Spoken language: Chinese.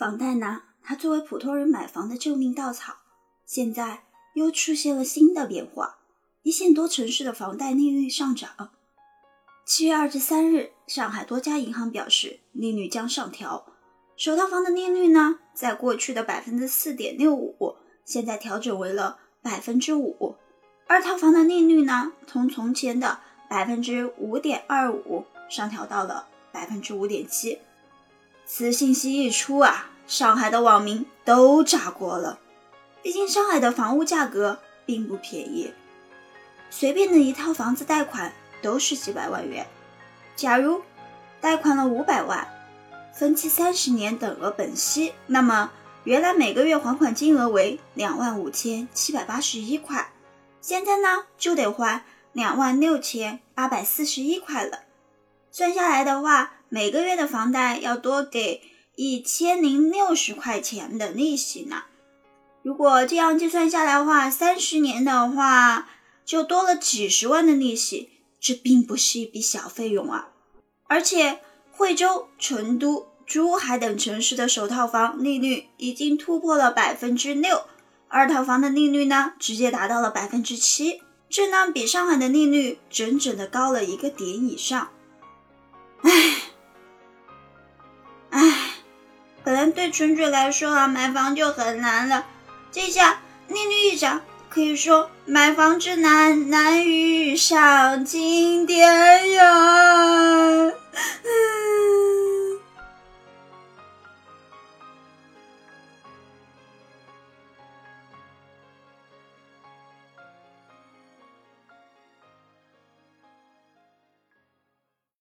房贷呢，它作为普通人买房的救命稻草，现在又出现了新的变化。一线多城市的房贷利率上涨。七月二十三日，上海多家银行表示利率将上调。首套房的利率呢，在过去的百分之四点六五，现在调整为了百分之五。二套房的利率呢，从从前的百分之五点二五上调到了百分之五点七。此信息一出啊，上海的网民都炸锅了。毕竟上海的房屋价格并不便宜，随便的一套房子贷款都是几百万元。假如贷款了五百万，分期三十年等额本息，那么原来每个月还款金额为两万五千七百八十一块，现在呢就得还。两万六千八百四十一块了，算下来的话，每个月的房贷要多给一千零六十块钱的利息呢。如果这样计算下来的话，三十年的话就多了几十万的利息，这并不是一笔小费用啊。而且，惠州、成都、珠海等城市的首套房利率已经突破了百分之六，二套房的利率呢，直接达到了百分之七。这呢，比上海的利率整整的高了一个点以上。对纯纯来说啊，买房就很难了，这下利率一涨，可以说买房之难，难于上青天呀。